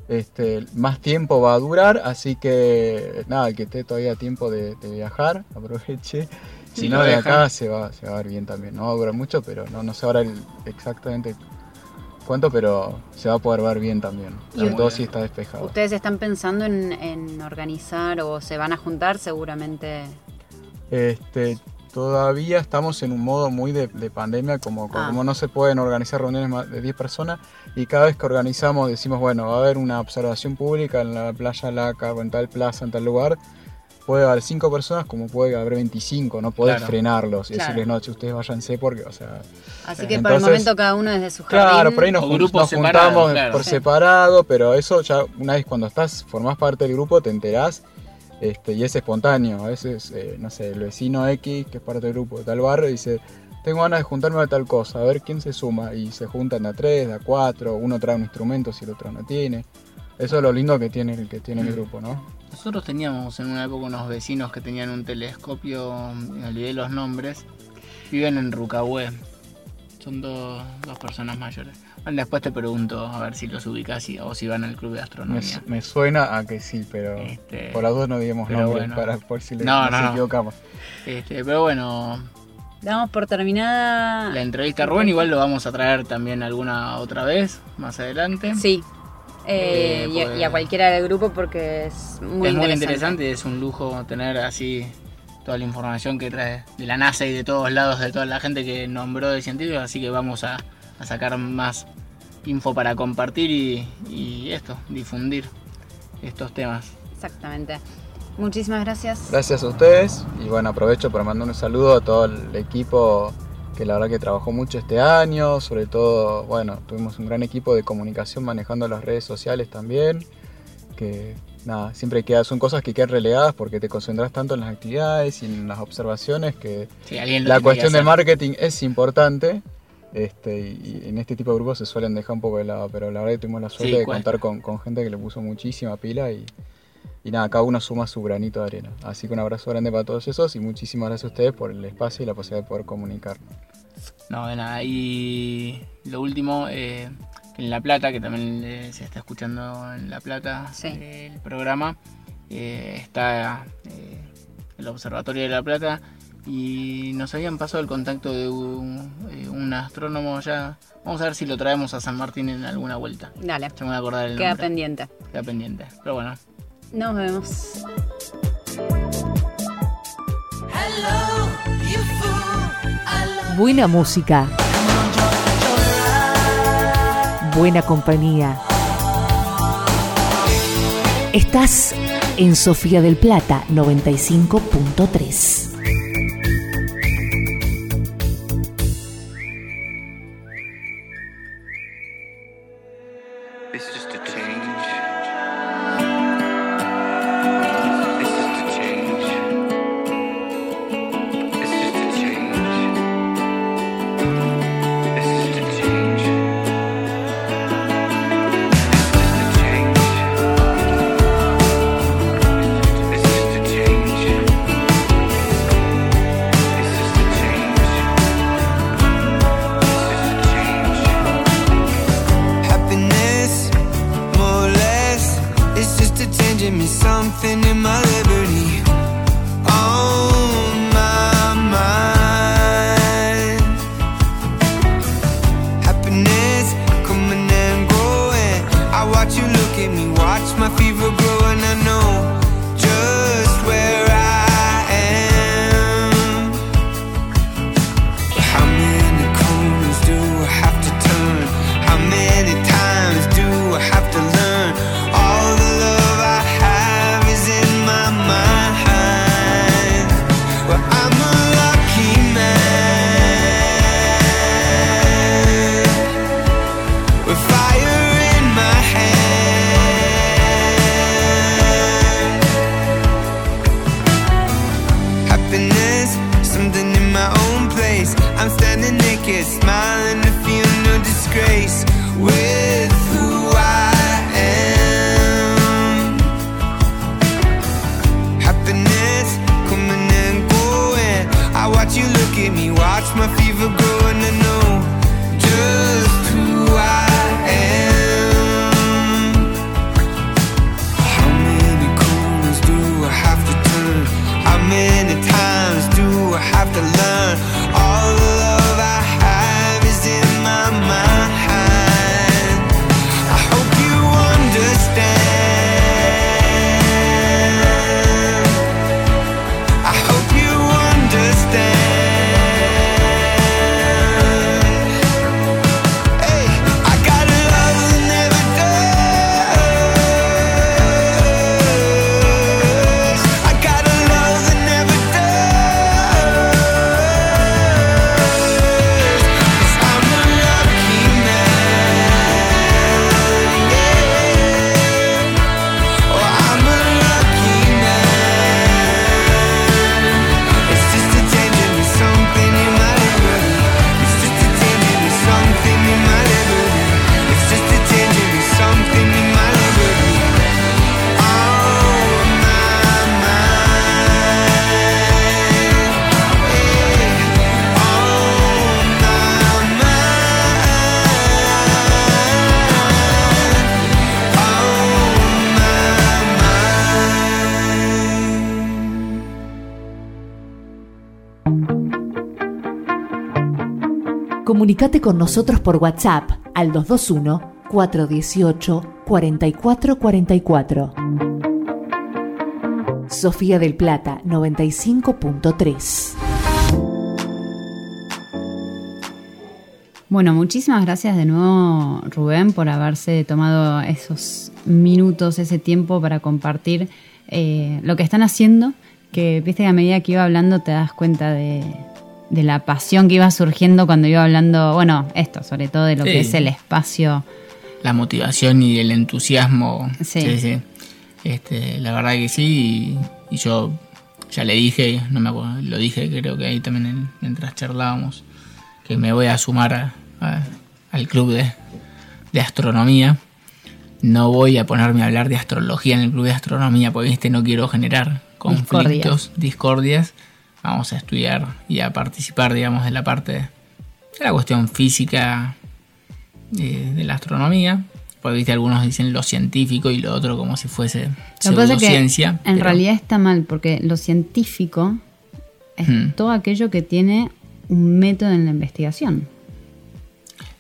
este, más tiempo va a durar, así que nada, el que esté todavía a tiempo de, de viajar, aproveche. Si Sí, no, de acá se va, se va a ver bien también. No va a durar mucho, pero no, no sé ahora el- exactamente cuánto, pero se va a poder ver bien también. Sobre todo si está despejado. ¿Ustedes están pensando en, en organizar o se van a juntar seguramente? Este, todavía estamos en un modo muy de, de pandemia, como, Ah. como no se pueden organizar reuniones más de 10 personas, y cada vez que organizamos decimos, bueno, va a haber una observación pública en la playa Laca o en tal plaza, en tal lugar, puede haber 5 personas como puede haber 25, no podés Claro. frenarlos y Claro. decirles, no, che, ustedes váyanse porque, o sea... Así que por el entonces- momento cada uno desde su jardín. Claro, por ahí nos, O jun- grupos nos juntamos claro. por Sí. separado, pero eso ya una vez cuando estás, formás parte del grupo, te enterás este, y es espontáneo. A veces, eh, no sé, el vecino X, que es parte del grupo de tal barrio, dice, tengo ganas de juntarme a tal cosa, a ver quién se suma. Y se juntan a tres, de a cuatro, uno trae un instrumento si el otro no tiene. Eso es lo lindo que tiene, que tiene el grupo, ¿no? Nosotros teníamos en una época unos vecinos que tenían un telescopio, me olvidé los nombres, viven en Rucahué. Son dos, dos personas mayores. Bueno, después te pregunto a ver si los ubicas y- o si van al club de Me, astronomía. me suena a que sí, pero por las dos no digamos Este, nombres bueno. para por si le, No, nos no, no. equivocamos. Este, pero bueno, Damos por terminada. la entrevista a Rubén igual lo vamos a traer también alguna otra vez, más adelante. Sí. Eh, Eh, y, a- pues- y a cualquiera del grupo porque es muy es muy interesante. interesante y es un lujo tener así toda la información que trae de la NASA y de todos lados, de toda la gente que nombró de científicos, así que vamos a, a sacar más info para compartir y, y esto, difundir estos temas. Exactamente. Muchísimas gracias. Gracias a ustedes y bueno, aprovecho para mandar un saludo a todo el equipo que la verdad que trabajó mucho este año, sobre todo, bueno, tuvimos un gran equipo de comunicación manejando las redes sociales también, que nada, siempre queda, son cosas que quedan relegadas porque te concentras tanto en las actividades y en las observaciones que Sí, la cuestión de hacer. marketing es importante. Este, y, y en este tipo de grupos se suelen dejar un poco de lado, pero la verdad que tuvimos la suerte Sí, de contar con, con gente que le puso muchísima pila y, y nada, cada uno suma su granito de arena. Así que un abrazo grande para todos esos y muchísimas gracias a ustedes por el espacio y la posibilidad de poder comunicar. No, de nada. Y lo último, eh, en La Plata, que también eh, se está escuchando en La Plata eh, el programa, eh, está eh, el Observatorio de La Plata y nos habían pasado el contacto de un, eh, un astrónomo ya. Vamos a ver si lo traemos a San Martín en alguna vuelta. Dale. Ya me voy a acordar el Queda nombre. pendiente. Queda pendiente. Pero bueno. Nos vemos. Buena música. Buena compañía. Estás en Sofía del Plata 95.3. Comunicate con nosotros por WhatsApp al 221-418-4444. Sofía del Plata 95.3. Bueno, muchísimas gracias de nuevo Rubén por haberse tomado esos minutos, ese tiempo para compartir eh, lo que están haciendo, que viste que a medida que iba hablando te das cuenta de, de la pasión que iba surgiendo cuando iba hablando, bueno, esto, sobre todo de lo Sí. que es el espacio. La motivación y el entusiasmo. Sí. Sí, sí. Este, la verdad que sí. Y, y yo ya le dije, no me acuerdo, lo dije creo que ahí también en- mientras charlábamos, que me voy a sumar a- a- al club de, de astronomía. No voy a ponerme a hablar de astrología en el club de astronomía, porque viste, no quiero generar conflictos, discordias. Vamos a estudiar y a participar, digamos, de la parte de la cuestión física eh, de la astronomía. Porque viste, algunos dicen lo científico y lo otro como si fuese pasa es que pseudociencia. en pero- realidad está mal, porque lo científico es Hmm. todo aquello que tiene un método en la investigación.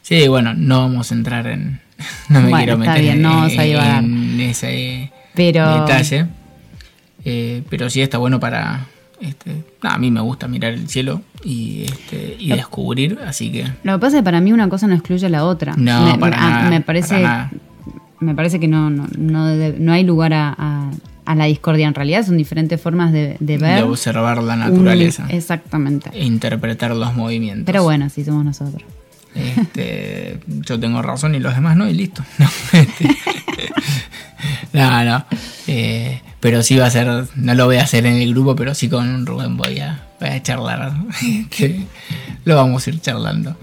Sí, bueno, no vamos a entrar en. No me Bueno, quiero meter bien, en, no ese Pero- detalle. Eh, pero sí está bueno para. Este, a mí me gusta mirar el cielo y, este, y descubrir, así que. Lo que pasa es que para mí una cosa no excluye a la otra. No, me, para a- nada, me parece, para nada. me parece que no, no, no, no hay lugar a, a- a la discordia. En realidad son diferentes formas de, de ver. de observar la un- naturaleza exactamente. e interpretar los movimientos. Pero bueno, así somos nosotros. Este, yo tengo razón y los demás no, y listo. No, este, no, no. Eh, pero sí va a ser, no lo voy a hacer en el grupo, pero sí con Rubén voy a, a charlar. Lo vamos a ir charlando.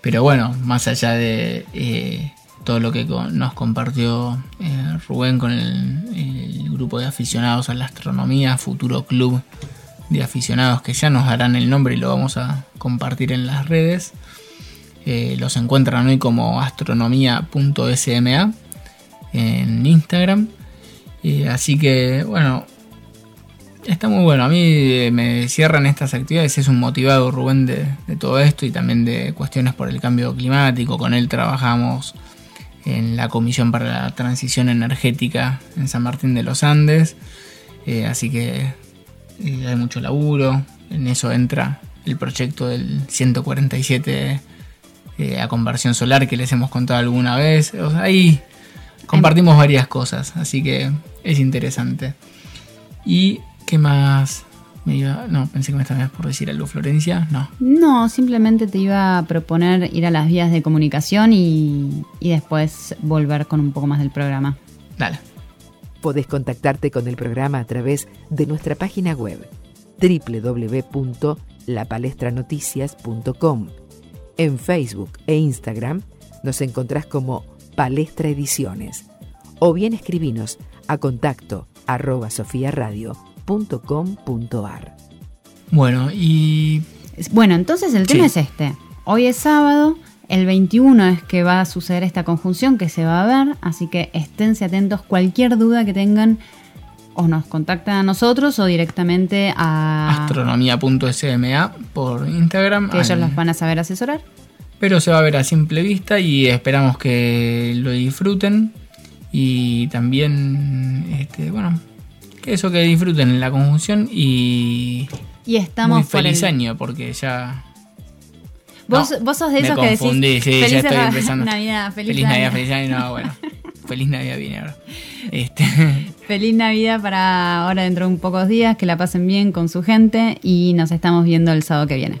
Pero bueno, más allá de eh, todo lo que nos compartió eh, Rubén con el, el grupo de aficionados a la astronomía, futuro club de aficionados que ya nos darán el nombre y lo vamos a compartir en las redes. Eh, los encuentran hoy como astronomía.sma en Instagram. Eh, así que, bueno, está muy bueno. A mí eh, me cierran estas actividades. Es un motivado Rubén de, todo esto y también de cuestiones por el cambio climático. Con él trabajamos en la Comisión para la Transición Energética en San Martín de los Andes. Eh, así que eh, hay mucho laburo. En eso entra el proyecto del 147 eh, a conversión solar que les hemos contado alguna vez. O compartimos varias cosas, así que es interesante. ¿Y qué más? Me iba, no, pensé que me estabas por decir algo, Florencia. No. No, simplemente te iba a proponer ir a las vías de comunicación y, y después volver con un poco más del programa. Dale. Podés contactarte con el programa a través de nuestra página web www.lapalestranoticias.com, en Facebook e Instagram Nos encontrás como Palestra Ediciones. O bien escribinos a contacto arroba sofiaradio.com.ar. Bueno, y Bueno, entonces el tema Sí. es este. Hoy es sábado, el 21 es que va a suceder esta conjunción que se va a ver, así que esténse atentos. Cualquier duda que tengan, o nos contactan a nosotros o directamente a... astronomía.sma por Instagram. que ellos los van a saber asesorar. Pero se va a ver a simple vista y esperamos que lo disfruten. Y también, este, bueno, que eso que disfruten la conjunción y Y estamos muy por feliz el- año porque ya... Vos, No, vos sos de me esos que decís confundí, sí, feliz ya estoy Navidad, empezando. Navidad, feliz, Feliz Navidad, Navidad. feliz año, no, bueno. feliz Navidad viene ahora. Este, Feliz Navidad para ahora dentro de un pocos días, que la pasen bien con su gente y nos estamos viendo el sábado que viene.